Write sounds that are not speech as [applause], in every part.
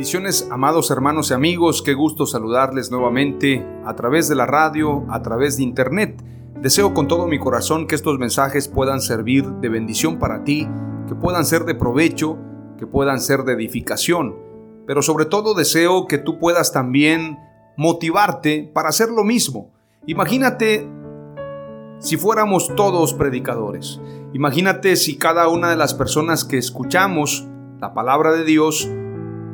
Bendiciones, amados hermanos y amigos, qué gusto saludarles nuevamente a través de la radio, a través de internet. Deseo con todo mi corazón que estos mensajes puedan servir de bendición para ti, que puedan ser de provecho, que puedan ser de edificación, pero sobre todo deseo que tú puedas también motivarte para hacer lo mismo. Imagínate si fuéramos todos predicadores. Imagínate si cada una de las personas que escuchamos la palabra de Dios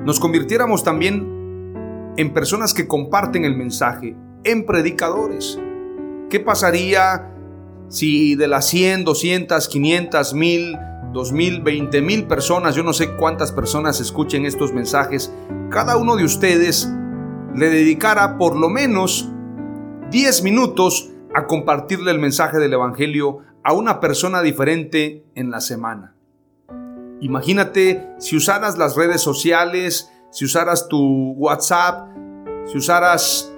nos convirtiéramos también en personas que comparten el mensaje, en predicadores. ¿Qué pasaría si de las 100, 200, 500, 1000, 2000, 20 mil personas, yo no sé cuántas personas escuchen estos mensajes, cada uno de ustedes le dedicara por lo menos 10 minutos a compartirle el mensaje del Evangelio a una persona diferente en la semana? Imagínate si usaras las redes sociales, si usaras tu WhatsApp, si usaras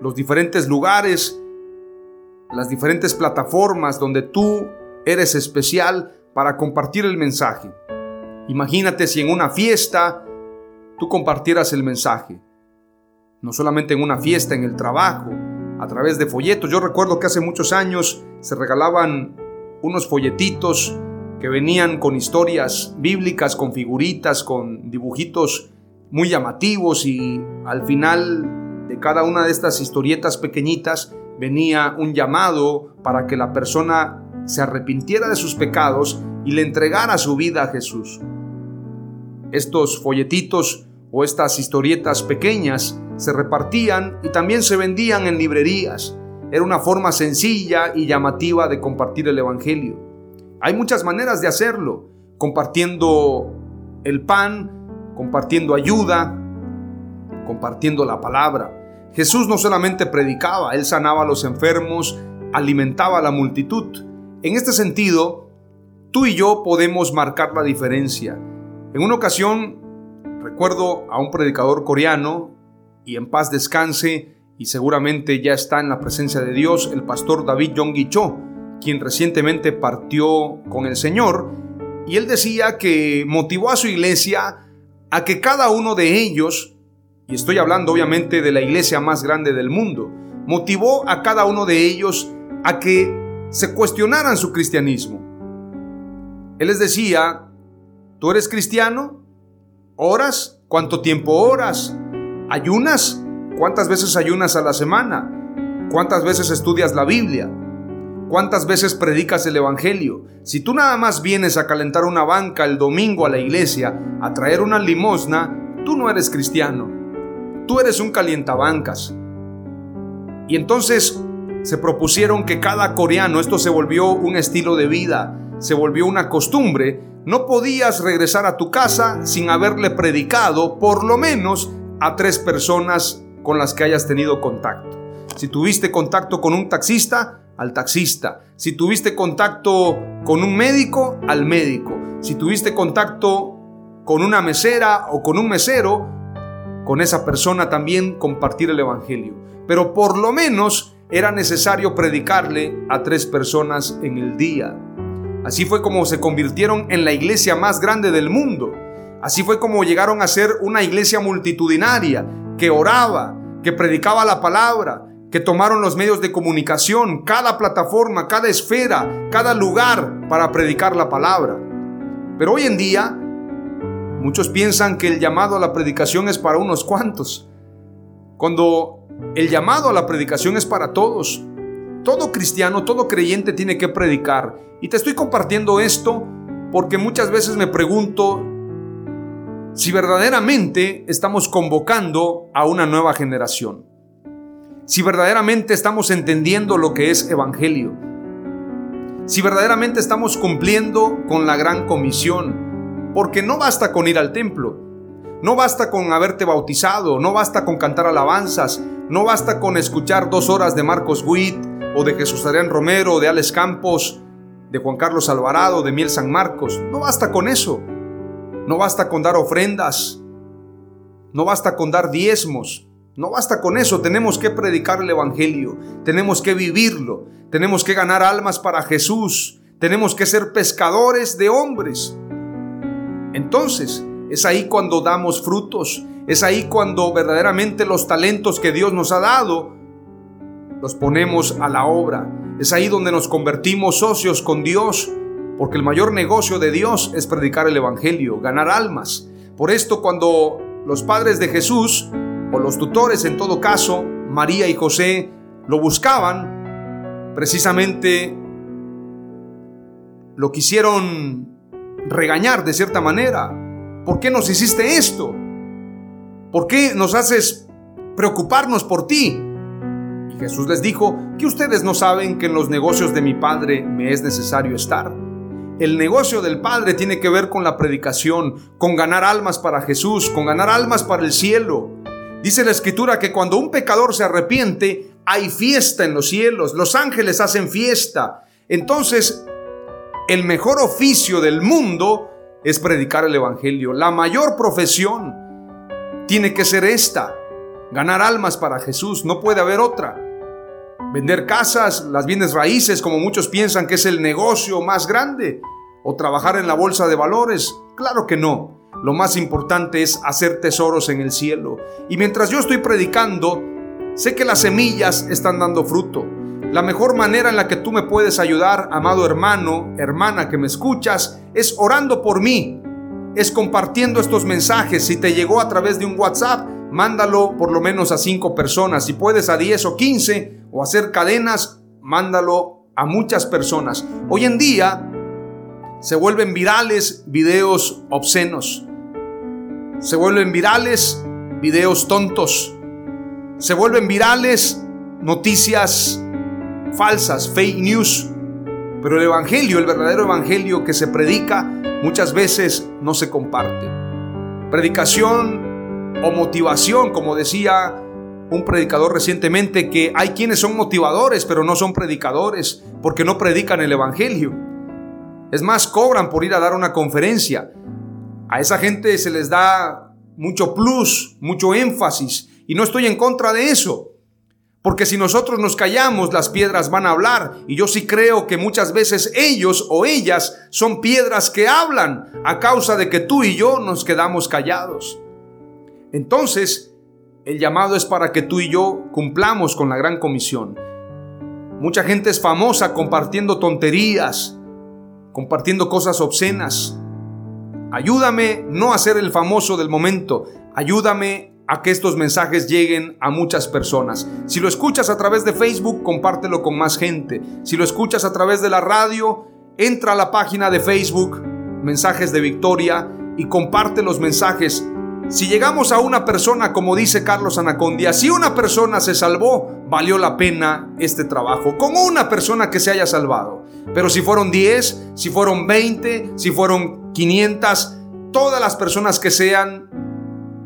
los diferentes lugares, las diferentes plataformas donde tú eres especial para compartir el mensaje. Imagínate si en una fiesta tú compartieras el mensaje. No solamente en una fiesta, en el trabajo, a través de folletos. Yo recuerdo que hace muchos años se regalaban unos folletitos que venían con historias bíblicas, con figuritas, con dibujitos muy llamativos y al final de cada una de estas historietas pequeñitas venía un llamado para que la persona se arrepintiera de sus pecados y le entregara su vida a Jesús. Estos folletitos o estas historietas pequeñas se repartían y también se vendían en librerías. Era una forma sencilla y llamativa de compartir el Evangelio. Hay muchas maneras de hacerlo, compartiendo el pan, compartiendo ayuda, compartiendo la palabra. Jesús no solamente predicaba, él sanaba a los enfermos, alimentaba a la multitud. En este sentido, tú y yo podemos marcar la diferencia. En una ocasión, recuerdo a un predicador coreano, y en paz descanse, y seguramente ya está en la presencia de Dios, el pastor David Yonggi Cho quien recientemente partió con el Señor, y él decía que motivó a su iglesia a que cada uno de ellos, y estoy hablando obviamente de la iglesia más grande del mundo, motivó a cada uno de ellos a que se cuestionaran su cristianismo. Él les decía, ¿tú eres cristiano? ¿Oras? ¿Cuánto tiempo oras? ¿Ayunas? ¿Cuántas veces ayunas a la semana? ¿Cuántas veces estudias la Biblia? ¿Cuántas veces predicas el Evangelio? Si tú nada más vienes a calentar una banca el domingo a la iglesia, a traer una limosna, tú no eres cristiano. Tú eres un calientabancas. Y entonces se propusieron que cada coreano, esto se volvió un estilo de vida, se volvió una costumbre, no podías regresar a tu casa sin haberle predicado por lo menos a tres personas con las que hayas tenido contacto. Si tuviste contacto con un taxista, al taxista. Si tuviste contacto con un médico, al médico. Si tuviste contacto con una mesera o con un mesero, con esa persona también compartir el Evangelio. Pero por lo menos era necesario predicarle a tres personas en el día. Así fue como se convirtieron en la iglesia más grande del mundo. Así fue como llegaron a ser una iglesia multitudinaria que oraba, que predicaba la palabra, que tomaron los medios de comunicación, cada plataforma, cada esfera, cada lugar para predicar la palabra. Pero hoy en día, muchos piensan que el llamado a la predicación es para unos cuantos, cuando el llamado a la predicación es para todos. Todo cristiano, todo creyente tiene que predicar. Y te estoy compartiendo esto porque muchas veces me pregunto si verdaderamente estamos convocando a una nueva generación. Si verdaderamente estamos entendiendo lo que es evangelio. Si verdaderamente estamos cumpliendo con la gran comisión. Porque no basta con ir al templo. No basta con haberte bautizado. No basta con cantar alabanzas. No basta con escuchar dos horas de Marcos Witt o de Jesús Adrián Romero, de Alex Campos, de Juan Carlos Alvarado, de Miel San Marcos. No basta con eso. No basta con dar ofrendas. No basta con dar diezmos. No basta con eso. Tenemos que predicar el Evangelio. Tenemos que vivirlo. Tenemos que ganar almas para Jesús. Tenemos que ser pescadores de hombres. Entonces, es ahí cuando damos frutos. Es ahí cuando verdaderamente los talentos que Dios nos ha dado los ponemos a la obra. Es ahí donde nos convertimos socios con Dios, porque el mayor negocio de Dios es predicar el Evangelio, ganar almas. Por esto cuando los padres de Jesús, o los tutores en todo caso, María y José, lo buscaban, precisamente lo quisieron regañar de cierta manera. ¿Por qué nos hiciste esto? ¿Por qué nos haces preocuparnos por ti? Jesús les dijo que ustedes no saben que en los negocios de mi Padre me es necesario estar. El negocio del Padre tiene que ver con la predicación, con ganar almas para Jesús, con ganar almas para el cielo. Dice la escritura que cuando un pecador se arrepiente, hay fiesta en los cielos, los ángeles hacen fiesta. Entonces, el mejor oficio del mundo es predicar el Evangelio. La mayor profesión tiene que ser esta, ganar almas para Jesús, no puede haber otra. Vender casas, las bienes raíces, como muchos piensan que es el negocio más grande. O trabajar en la bolsa de valores. Claro que no. Lo más importante es hacer tesoros en el cielo. Y mientras yo estoy predicando, sé que las semillas están dando fruto. La mejor manera en la que tú me puedes ayudar, amado hermano, hermana que me escuchas, es orando por mí. Es compartiendo estos mensajes. Si te llegó a través de un WhatsApp, mándalo por lo menos a cinco personas. Si puedes a 10 o 15 o hacer cadenas, mándalo a muchas personas. Hoy en día se vuelven virales videos obscenos. Se vuelven virales videos tontos. Se vuelven virales noticias falsas, fake news. Pero el Evangelio, el verdadero Evangelio que se predica, muchas veces no se comparte. Predicación o motivación, como decía un predicador recientemente, que hay quienes son motivadores, pero no son predicadores, porque no predican el Evangelio. Es más, cobran por ir a dar una conferencia. A esa gente se les da mucho plus, mucho énfasis, y no estoy en contra de eso. Porque si nosotros nos callamos, las piedras van a hablar. Y yo sí creo que muchas veces ellos o ellas son piedras que hablan a causa de que tú y yo nos quedamos callados. Entonces, el llamado es para que tú y yo cumplamos con la gran comisión. Mucha gente es famosa compartiendo tonterías, compartiendo cosas obscenas. Ayúdame no a ser el famoso del momento, ayúdame a que estos mensajes lleguen a muchas personas. Si lo escuchas a través de Facebook, compártelo con más gente. Si lo escuchas a través de la radio, entra a la página de Facebook, Mensajes de Victoria, y comparte los mensajes si llegamos a una persona, como dice Carlos Anacondia, si una persona se salvó, valió la pena este trabajo. Con una persona que se haya salvado. Pero si fueron 10, si fueron 20, si fueron 500, todas las personas que sean,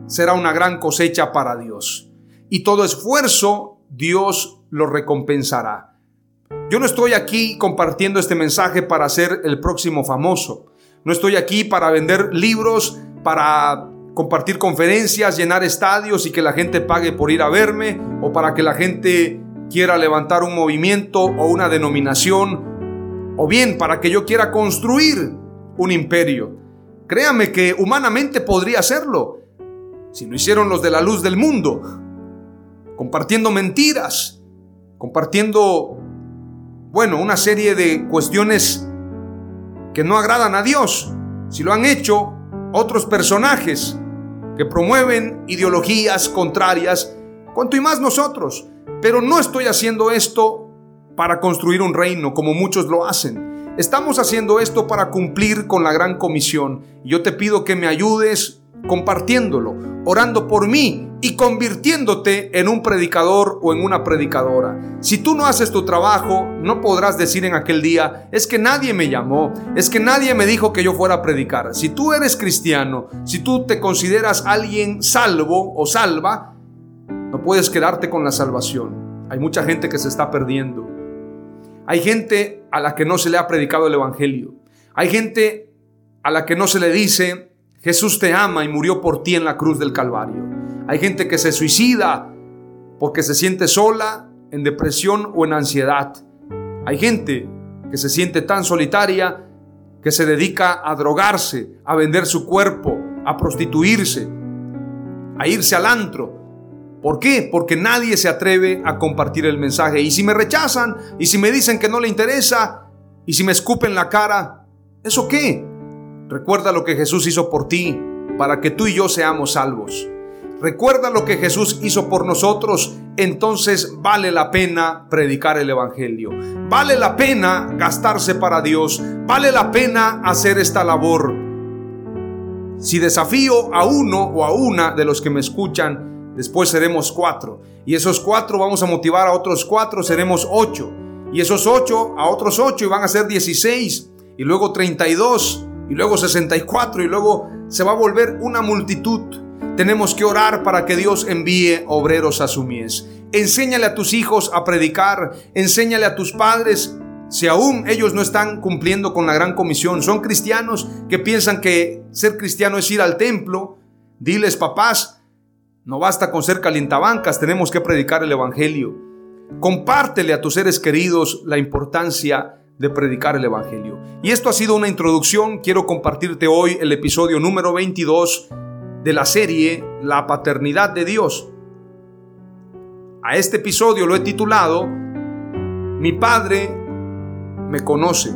será una gran cosecha para Dios. Y todo esfuerzo, Dios lo recompensará. Yo no estoy aquí compartiendo este mensaje para ser el próximo famoso. No estoy aquí para vender libros, para compartir conferencias, llenar estadios y que la gente pague por ir a verme o para que la gente quiera levantar un movimiento o una denominación o bien para que yo quiera construir un imperio. Créame que humanamente podría hacerlo. Si lo hicieron los de la luz del mundo, compartiendo mentiras, compartiendo, bueno, una serie de cuestiones que no agradan a Dios. Si lo han hecho otros personajes que promueven ideologías contrarias, cuanto y más nosotros. Pero no estoy haciendo esto para construir un reino como muchos lo hacen. Estamos haciendo esto para cumplir con la gran comisión. Yo te pido que me ayudes compartiéndolo, orando por mí y convirtiéndote en un predicador o en una predicadora. Si tú no haces tu trabajo, no podrás decir en aquel día, es que nadie me llamó, es que nadie me dijo que yo fuera a predicar. Si tú eres cristiano, si tú te consideras alguien salvo o salva, no puedes quedarte con la salvación. Hay mucha gente que se está perdiendo. Hay gente a la que no se le ha predicado el Evangelio. Hay gente a la que no se le dice, Jesús te ama y murió por ti en la cruz del Calvario. Hay gente que se suicida porque se siente sola, en depresión o en ansiedad. Hay gente que se siente tan solitaria que se dedica a drogarse, a vender su cuerpo, a prostituirse, a irse al antro. ¿Por qué? Porque nadie se atreve a compartir el mensaje. Y si me rechazan, y si me dicen que no le interesa, y si me escupen la cara, ¿eso qué? Recuerda lo que Jesús hizo por ti para que tú y yo seamos salvos. Recuerda lo que Jesús hizo por nosotros, entonces vale la pena predicar el Evangelio. Vale la pena gastarse para Dios. Vale la pena hacer esta labor. Si desafío a uno o a una de los que me escuchan, después seremos cuatro. Y esos cuatro vamos a motivar a otros cuatro, seremos ocho. Y esos ocho a otros ocho y van a ser dieciséis. Y luego treinta y dos y luego 64 y luego se va a volver una multitud. Tenemos que orar para que Dios envíe obreros a su mies. Enséñale a tus hijos a predicar, enséñale a tus padres si aún ellos no están cumpliendo con la gran comisión, son cristianos que piensan que ser cristiano es ir al templo, diles papás, no basta con ser calientabancas, tenemos que predicar el Evangelio. Compártele a tus seres queridos la importancia de predicar el Evangelio. Y esto ha sido una introducción. Quiero compartirte hoy el episodio número 22 de la serie La paternidad de Dios. A este episodio lo he titulado Mi Padre me conoce.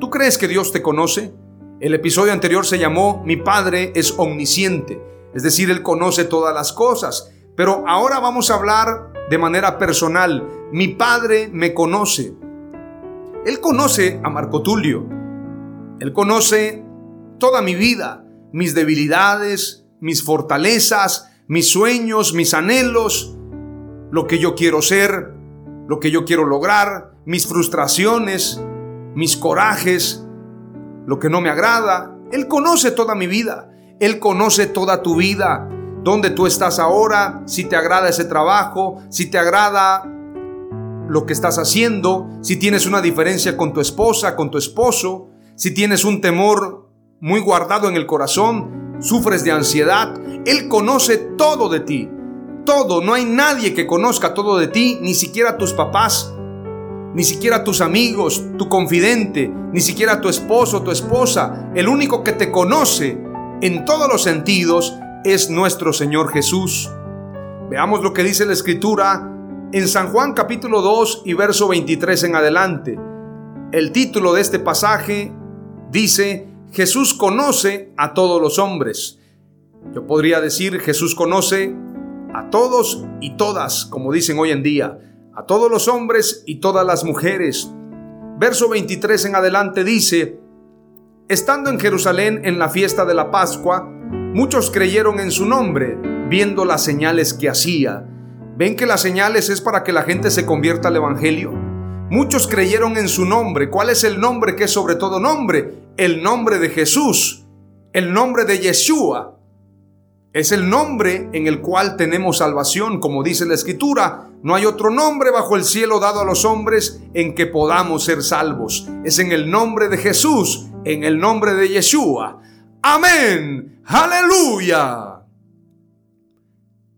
¿Tú crees que Dios te conoce? El episodio anterior se llamó Mi Padre es omnisciente, es decir, Él conoce todas las cosas. Pero ahora vamos a hablar de manera personal. Mi Padre me conoce. Él conoce a Marco Tulio. Él conoce toda mi vida, mis debilidades, mis fortalezas, mis sueños, mis anhelos, lo que yo quiero ser, lo que yo quiero lograr, mis frustraciones, mis corajes, lo que no me agrada. Él conoce toda mi vida. Él conoce toda tu vida. Dónde tú estás ahora, si te agrada ese trabajo, si te agrada lo que estás haciendo, si tienes una diferencia con tu esposa, con tu esposo, si tienes un temor muy guardado en el corazón, sufres de ansiedad, Él conoce todo de ti. Todo, no hay nadie que conozca todo de ti, ni siquiera tus papás, ni siquiera tus amigos, tu confidente, ni siquiera tu esposo, tu esposa. El único que te conoce en todos los sentidos es nuestro Señor Jesús. Veamos lo que dice la Escritura en San Juan capítulo 2 y verso 23 en adelante. El título de este pasaje dice, Jesús conoce a todos los hombres. Yo podría decir, Jesús conoce a todos y todas, como dicen hoy en día, a todos los hombres y todas las mujeres. Verso 23 en adelante dice, Estando en Jerusalén en la fiesta de la Pascua, muchos creyeron en su nombre, viendo las señales que hacía. ¿Ven que las señales es para que la gente se convierta al Evangelio? Muchos creyeron en su nombre. ¿Cuál es el nombre que es sobre todo nombre? El nombre de Jesús, el nombre de Yeshua. Es el nombre en el cual tenemos salvación, como dice la Escritura. No hay otro nombre bajo el cielo dado a los hombres en que podamos ser salvos. Es en el nombre de Jesús, en el nombre de Yeshua. Amén. Aleluya.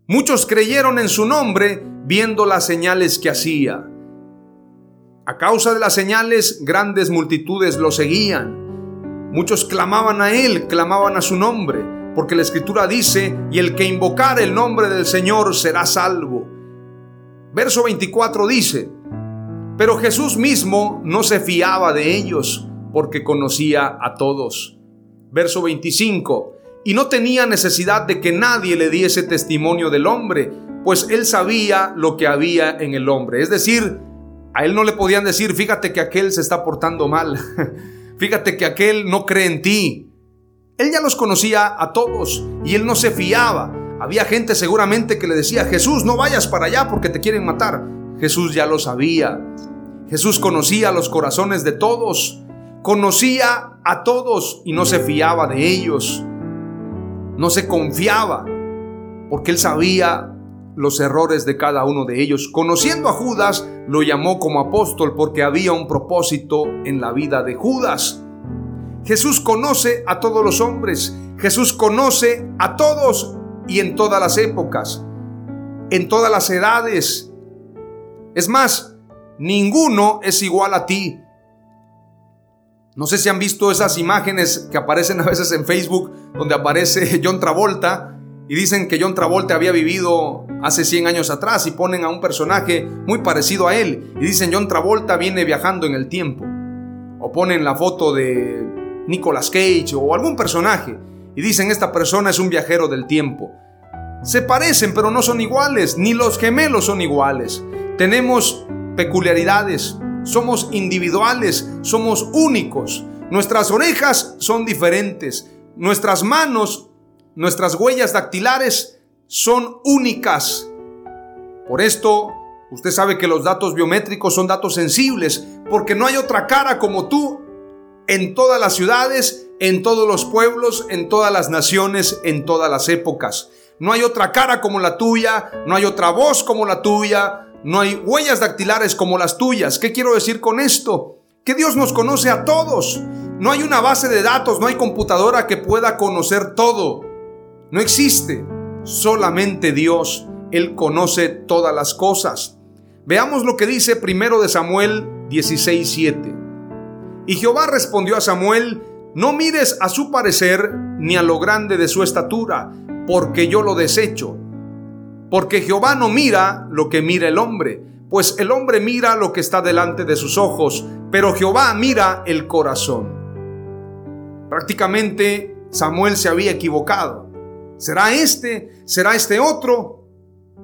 Muchos creyeron en su nombre viendo las señales que hacía. A causa de las señales, grandes multitudes lo seguían. Muchos clamaban a Él, clamaban a su nombre, porque la Escritura dice, y el que invocar el nombre del Señor será salvo. Verso 24 dice, pero Jesús mismo no se fiaba de ellos, porque conocía a todos. Verso 25, y no tenía necesidad de que nadie le diese testimonio del hombre, pues él sabía lo que había en el hombre. Es decir, a él no le podían decir, fíjate que aquel se está portando mal, [laughs] fíjate que aquel no cree en ti. Él ya los conocía a todos y él no se fiaba. Había gente seguramente que le decía, Jesús, no vayas para allá porque te quieren matar. Jesús ya lo sabía. Jesús conocía los corazones de todos, conocía a todos y no se fiaba de ellos. No se confiaba porque él sabía los errores de cada uno de ellos. Conociendo a Judas, lo llamó como apóstol porque había un propósito en la vida de Judas. Jesús conoce a todos los hombres, Jesús conoce a todos y en todas las épocas, en todas las edades. Es más, ninguno es igual a ti. No sé si han visto esas imágenes que aparecen a veces en Facebook donde aparece [laughs] John Travolta y dicen que John Travolta había vivido hace 100 años atrás y ponen a un personaje muy parecido a él y dicen John Travolta viene viajando en el tiempo. O ponen la foto de Nicolas Cage o algún personaje y dicen esta persona es un viajero del tiempo. Se parecen pero no son iguales, ni los gemelos son iguales. Tenemos peculiaridades, somos individuales, somos únicos. Nuestras orejas son diferentes, nuestras manos Nuestras huellas dactilares son únicas. Por esto, usted sabe que los datos biométricos son datos sensibles, porque no hay otra cara como tú en todas las ciudades, en todos los pueblos, en todas las naciones, en todas las épocas. No hay otra cara como la tuya, no hay otra voz como la tuya, no hay huellas dactilares como las tuyas. ¿Qué quiero decir con esto? Que Dios nos conoce a todos. No hay una base de datos, no hay computadora que pueda conocer todo. No existe. Solamente Dios. Él conoce todas las cosas. Veamos lo que dice primero de Samuel 16:7. Y Jehová respondió a Samuel, no mires a su parecer ni a lo grande de su estatura, porque yo lo desecho. Porque Jehová no mira lo que mira el hombre, pues el hombre mira lo que está delante de sus ojos, pero Jehová mira el corazón. Prácticamente Samuel se había equivocado. ¿Será este? ¿Será este otro?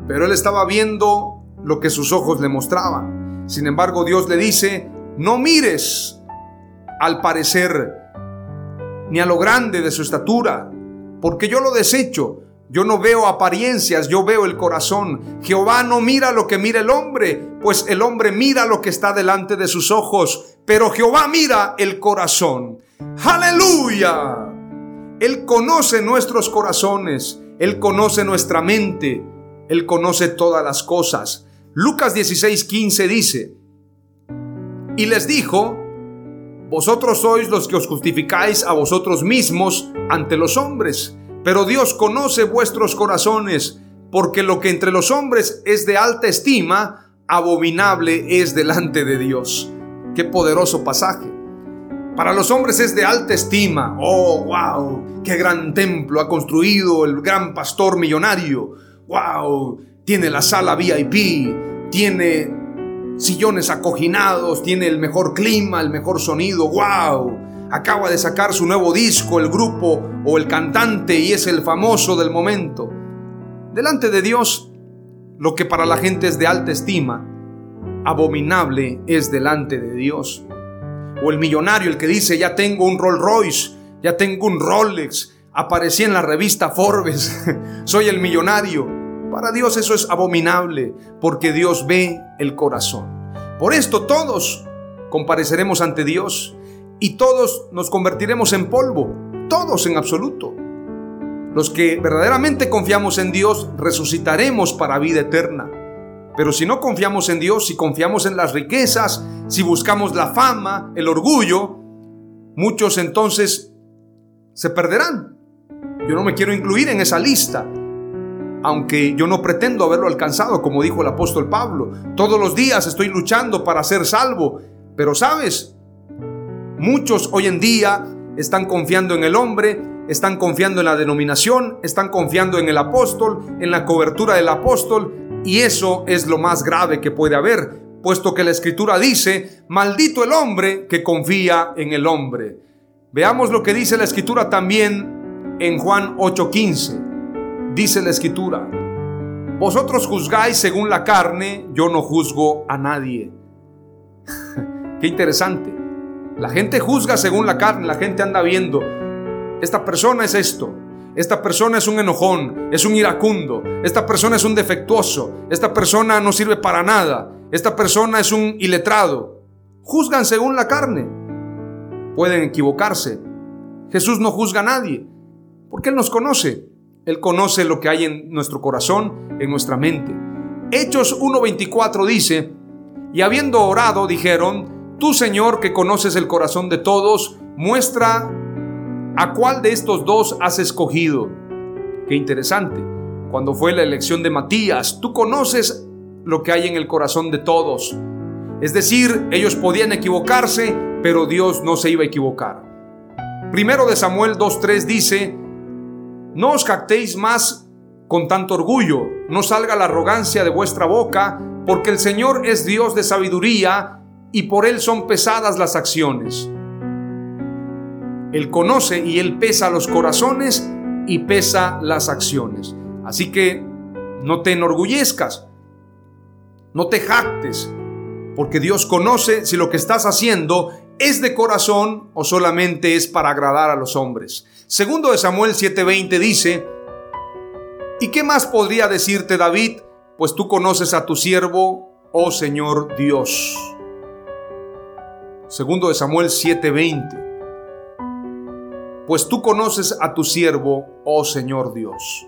Pero él estaba viendo lo que sus ojos le mostraban. Sin embargo, Dios le dice, no mires al parecer ni a lo grande de su estatura, porque yo lo desecho. Yo no veo apariencias, yo veo el corazón. Jehová no mira lo que mira el hombre, pues el hombre mira lo que está delante de sus ojos, pero Jehová mira el corazón. Aleluya. Él conoce nuestros corazones, Él conoce nuestra mente, Él conoce todas las cosas. Lucas 16:15 dice, y les dijo, vosotros sois los que os justificáis a vosotros mismos ante los hombres, pero Dios conoce vuestros corazones, porque lo que entre los hombres es de alta estima, abominable es delante de Dios. Qué poderoso pasaje. Para los hombres es de alta estima. Oh, wow, qué gran templo ha construido el gran pastor millonario. Wow, tiene la sala VIP, tiene sillones acoginados, tiene el mejor clima, el mejor sonido. Wow, acaba de sacar su nuevo disco, el grupo o el cantante y es el famoso del momento. Delante de Dios, lo que para la gente es de alta estima, abominable es delante de Dios. O el millonario, el que dice, ya tengo un Rolls Royce, ya tengo un Rolex, aparecí en la revista Forbes, [laughs] soy el millonario. Para Dios eso es abominable, porque Dios ve el corazón. Por esto todos compareceremos ante Dios y todos nos convertiremos en polvo, todos en absoluto. Los que verdaderamente confiamos en Dios resucitaremos para vida eterna. Pero si no confiamos en Dios, si confiamos en las riquezas, si buscamos la fama, el orgullo, muchos entonces se perderán. Yo no me quiero incluir en esa lista, aunque yo no pretendo haberlo alcanzado, como dijo el apóstol Pablo. Todos los días estoy luchando para ser salvo, pero sabes, muchos hoy en día están confiando en el hombre, están confiando en la denominación, están confiando en el apóstol, en la cobertura del apóstol, y eso es lo más grave que puede haber, puesto que la escritura dice, maldito el hombre que confía en el hombre. Veamos lo que dice la escritura también en Juan 8:15. Dice la escritura, vosotros juzgáis según la carne, yo no juzgo a nadie. [laughs] Qué interesante. La gente juzga según la carne, la gente anda viendo, esta persona es esto, esta persona es un enojón, es un iracundo, esta persona es un defectuoso, esta persona no sirve para nada, esta persona es un iletrado. Juzgan según la carne. Pueden equivocarse. Jesús no juzga a nadie, porque Él nos conoce. Él conoce lo que hay en nuestro corazón, en nuestra mente. Hechos 1.24 dice, y habiendo orado, dijeron, Tú Señor que conoces el corazón de todos, muestra a cuál de estos dos has escogido. Qué interesante. Cuando fue la elección de Matías, tú conoces lo que hay en el corazón de todos. Es decir, ellos podían equivocarse, pero Dios no se iba a equivocar. Primero de Samuel 2.3 dice, no os jactéis más con tanto orgullo, no salga la arrogancia de vuestra boca, porque el Señor es Dios de sabiduría y por Él son pesadas las acciones. Él conoce y Él pesa los corazones y pesa las acciones. Así que no te enorgullezcas, no te jactes, porque Dios conoce si lo que estás haciendo es de corazón o solamente es para agradar a los hombres. Segundo de Samuel 7:20 dice, ¿y qué más podría decirte David? Pues tú conoces a tu siervo, oh Señor Dios. Segundo de Samuel 7:20 pues tú conoces a tu siervo, oh Señor Dios.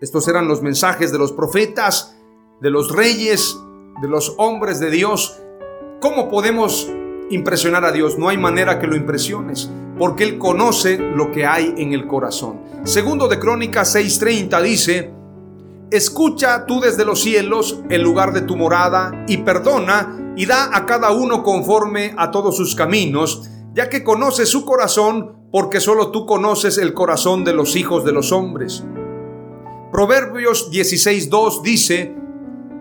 Estos eran los mensajes de los profetas, de los reyes, de los hombres de Dios. ¿Cómo podemos impresionar a Dios? No hay manera que lo impresiones, porque Él conoce lo que hay en el corazón. Segundo de Crónicas 6:30 dice, Escucha tú desde los cielos el lugar de tu morada y perdona y da a cada uno conforme a todos sus caminos, ya que conoce su corazón porque solo tú conoces el corazón de los hijos de los hombres. Proverbios 16.2 dice,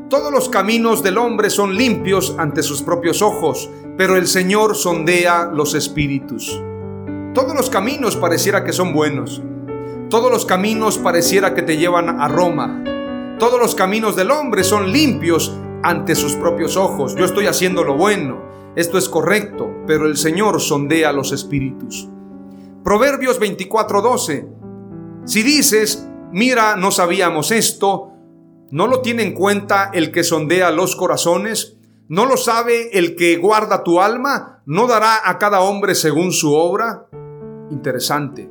Todos los caminos del hombre son limpios ante sus propios ojos, pero el Señor sondea los espíritus. Todos los caminos pareciera que son buenos. Todos los caminos pareciera que te llevan a Roma. Todos los caminos del hombre son limpios ante sus propios ojos. Yo estoy haciendo lo bueno. Esto es correcto, pero el Señor sondea los espíritus. Proverbios 24:12. Si dices, mira, no sabíamos esto, ¿no lo tiene en cuenta el que sondea los corazones? ¿No lo sabe el que guarda tu alma? ¿No dará a cada hombre según su obra? Interesante.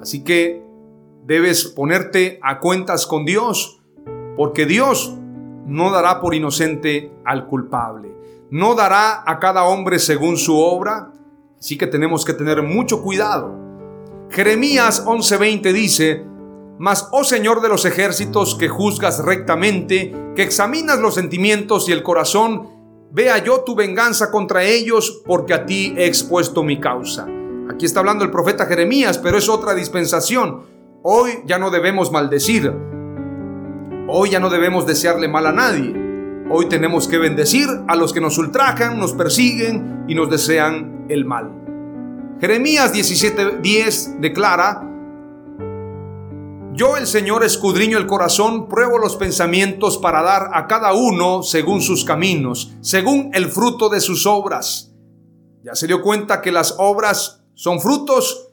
Así que debes ponerte a cuentas con Dios, porque Dios no dará por inocente al culpable. No dará a cada hombre según su obra, Así que tenemos que tener mucho cuidado. Jeremías 11:20 dice, Mas, oh Señor de los ejércitos, que juzgas rectamente, que examinas los sentimientos y el corazón, vea yo tu venganza contra ellos, porque a ti he expuesto mi causa. Aquí está hablando el profeta Jeremías, pero es otra dispensación. Hoy ya no debemos maldecir. Hoy ya no debemos desearle mal a nadie. Hoy tenemos que bendecir a los que nos ultrajan, nos persiguen y nos desean el mal. Jeremías 17:10 declara, Yo el Señor escudriño el corazón, pruebo los pensamientos para dar a cada uno según sus caminos, según el fruto de sus obras. Ya se dio cuenta que las obras son frutos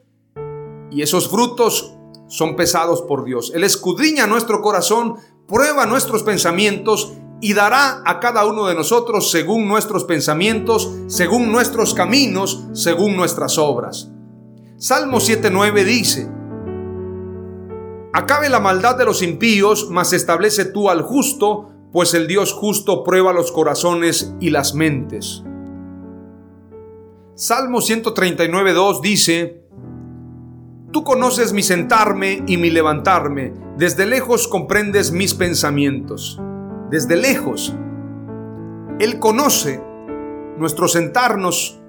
y esos frutos son pesados por Dios. Él escudriña nuestro corazón, prueba nuestros pensamientos y dará a cada uno de nosotros según nuestros pensamientos, según nuestros caminos, según nuestras obras. Salmo 7.9 dice, Acabe la maldad de los impíos, mas establece tú al justo, pues el Dios justo prueba los corazones y las mentes. Salmo 139.2 dice, Tú conoces mi sentarme y mi levantarme, desde lejos comprendes mis pensamientos desde lejos. Él conoce nuestro sentarnos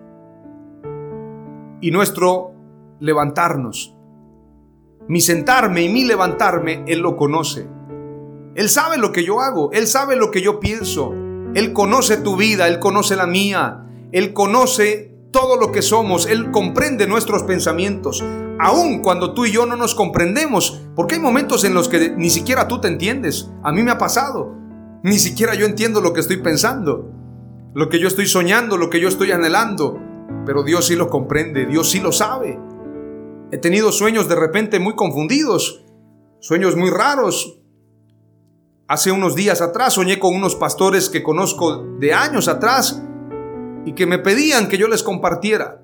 y nuestro levantarnos. Mi sentarme y mi levantarme, Él lo conoce. Él sabe lo que yo hago, Él sabe lo que yo pienso. Él conoce tu vida, Él conoce la mía, Él conoce todo lo que somos, Él comprende nuestros pensamientos, aun cuando tú y yo no nos comprendemos, porque hay momentos en los que ni siquiera tú te entiendes. A mí me ha pasado, ni siquiera yo entiendo lo que estoy pensando, lo que yo estoy soñando, lo que yo estoy anhelando, pero Dios sí lo comprende, Dios sí lo sabe. He tenido sueños de repente muy confundidos, sueños muy raros. Hace unos días atrás soñé con unos pastores que conozco de años atrás y que me pedían que yo les compartiera.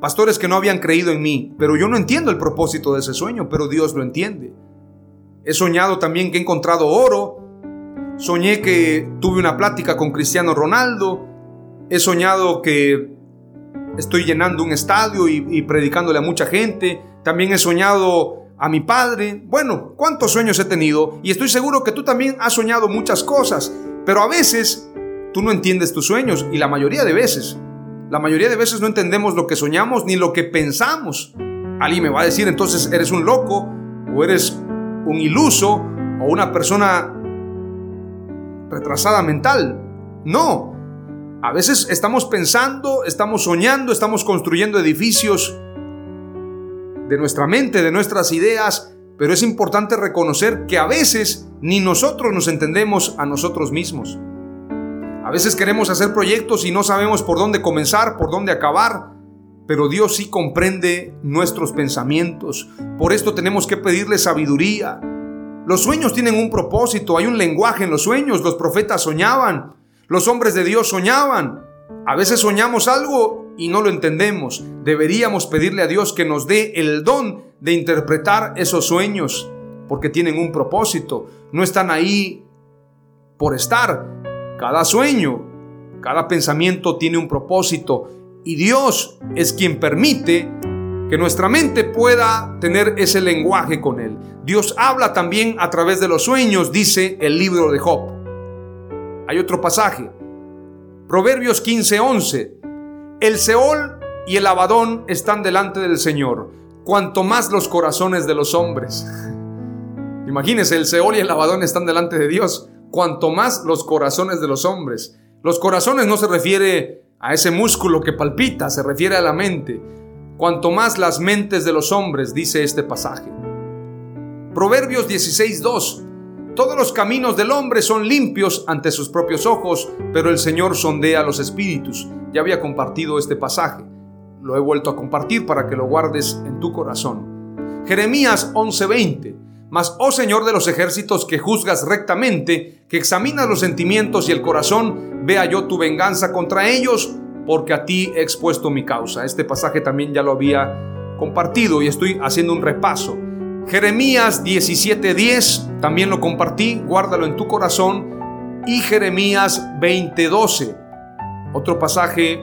Pastores que no habían creído en mí, pero yo no entiendo el propósito de ese sueño, pero Dios lo entiende. He soñado también que he encontrado oro. Soñé que tuve una plática con Cristiano Ronaldo. He soñado que estoy llenando un estadio y, predicándole a mucha gente. También he soñado a mi padre. Bueno, cuántos sueños he tenido y estoy seguro que tú también has soñado muchas cosas, pero a veces tú no entiendes tus sueños y la mayoría de veces, la mayoría de veces no entendemos lo que soñamos ni lo que pensamos. Alguien me va a decir entonces eres un loco o eres un iluso o una persona retrasada mental. No, a veces estamos pensando, estamos soñando, estamos construyendo edificios de nuestra mente, de nuestras ideas, pero es importante reconocer que a veces ni nosotros nos entendemos a nosotros mismos. A veces queremos hacer proyectos y no sabemos por dónde comenzar, por dónde acabar, pero Dios sí comprende nuestros pensamientos. Por esto tenemos que pedirle sabiduría. Los sueños tienen un propósito, hay un lenguaje en los sueños, los profetas soñaban, los hombres de Dios soñaban. A veces soñamos algo y no lo entendemos. Deberíamos pedirle a Dios que nos dé el don de interpretar esos sueños, porque tienen un propósito. No están ahí por estar. Cada sueño, cada pensamiento tiene un propósito y Dios es quien permite que nuestra mente pueda tener ese lenguaje con Él. Dios habla también a través de los sueños, dice el libro de Job. Hay otro pasaje. Proverbios 15:11. El Seol y el Abadón están delante del Señor, cuanto más los corazones de los hombres. [laughs] Imagínense, el Seol y el Abadón están delante de Dios, cuanto más los corazones de los hombres. Los corazones no se refiere a ese músculo que palpita, se refiere a la mente. Cuanto más las mentes de los hombres, dice este pasaje. Proverbios 16:2. Todos los caminos del hombre son limpios ante sus propios ojos, pero el Señor sondea los espíritus. Ya había compartido este pasaje. Lo he vuelto a compartir para que lo guardes en tu corazón. Jeremías 11:20. Mas, oh Señor de los ejércitos, que juzgas rectamente, que examinas los sentimientos y el corazón, vea yo tu venganza contra ellos, porque a ti he expuesto mi causa. Este pasaje también ya lo había compartido y estoy haciendo un repaso. Jeremías 17:10, también lo compartí, guárdalo en tu corazón. Y Jeremías 20:12, otro pasaje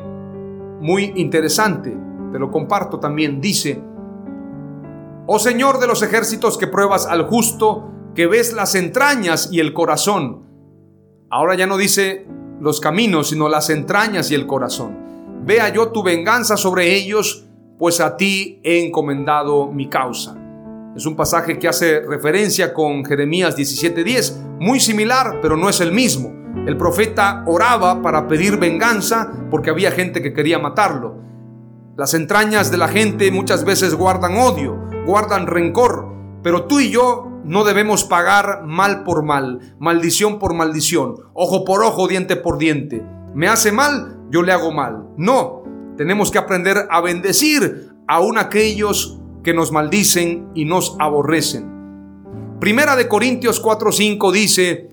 muy interesante, te lo comparto también, dice, Oh Señor de los ejércitos que pruebas al justo, que ves las entrañas y el corazón. Ahora ya no dice los caminos, sino las entrañas y el corazón. Vea yo tu venganza sobre ellos, pues a ti he encomendado mi causa. Es un pasaje que hace referencia con Jeremías 17:10, muy similar, pero no es el mismo. El profeta oraba para pedir venganza porque había gente que quería matarlo. Las entrañas de la gente muchas veces guardan odio, guardan rencor, pero tú y yo no debemos pagar mal por mal, maldición por maldición, ojo por ojo, diente por diente. Me hace mal, yo le hago mal. No, tenemos que aprender a bendecir aún aquellos que nos maldicen y nos aborrecen. Primera de Corintios 4:5 dice,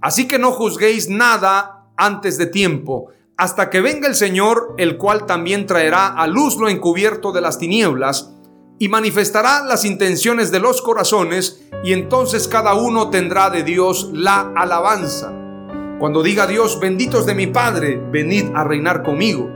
Así que no juzguéis nada antes de tiempo, hasta que venga el Señor, el cual también traerá a luz lo encubierto de las tinieblas, y manifestará las intenciones de los corazones, y entonces cada uno tendrá de Dios la alabanza. Cuando diga Dios, benditos de mi Padre, venid a reinar conmigo.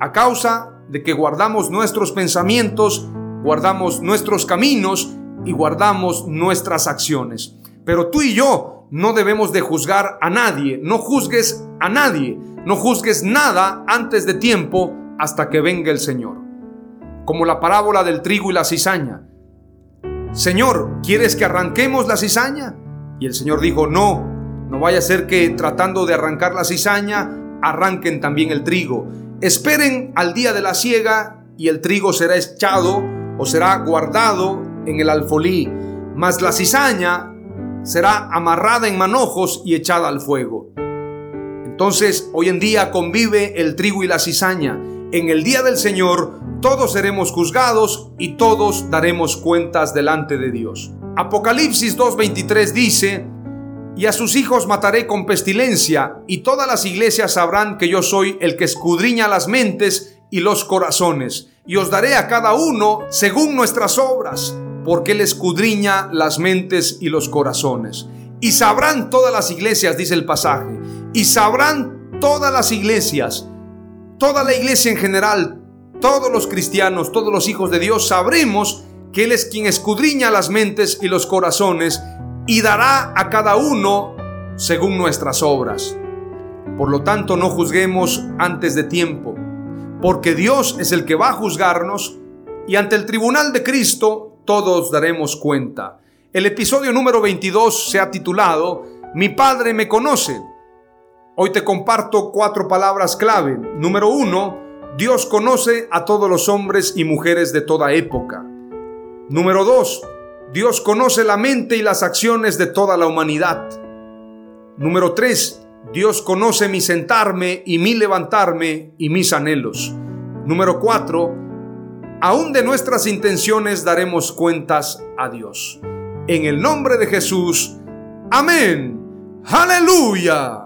A causa de que guardamos nuestros pensamientos guardamos nuestros caminos y guardamos nuestras acciones. Pero tú y yo no debemos de juzgar a nadie, no juzgues a nadie, no juzgues nada antes de tiempo hasta que venga el Señor. como la parábola del trigo y la cizaña. Señor, ¿quieres que arranquemos la cizaña? Y el Señor dijo, no, no vaya a ser que tratando de arrancar la cizaña, arranquen también el trigo. Esperen al día de la siega y el trigo será echado o será guardado en el alfolí, mas la cizaña será amarrada en manojos y echada al fuego. Entonces, hoy en día convive el trigo y la cizaña. En el día del Señor, todos seremos juzgados y todos daremos cuentas delante de Dios. Apocalipsis 2.23 dice, y a sus hijos mataré con pestilencia, y todas las iglesias sabrán que yo soy el que escudriña las mentes y los corazones, y os daré a cada uno según nuestras obras, porque él escudriña las mentes y los corazones. Y sabrán todas las iglesias, dice el pasaje, y sabrán todas las iglesias, toda la iglesia en general, todos los cristianos, todos los hijos de Dios, sabremos que Él es quien escudriña las mentes y los corazones y dará a cada uno según nuestras obras. Por lo tanto, no juzguemos antes de tiempo, porque Dios es el que va a juzgarnos y ante el tribunal de Cristo todos daremos cuenta. El episodio número 22 se ha titulado Mi Padre me conoce. Hoy te comparto cuatro palabras clave. Número uno, Dios conoce a todos los hombres y mujeres de toda época. Número dos, Dios conoce la mente y las acciones de toda la humanidad. Número tres, Dios conoce mi sentarme y mi levantarme y mis anhelos. Número cuatro, aún de nuestras intenciones daremos cuentas a Dios. En el nombre de Jesús. Amén. Aleluya.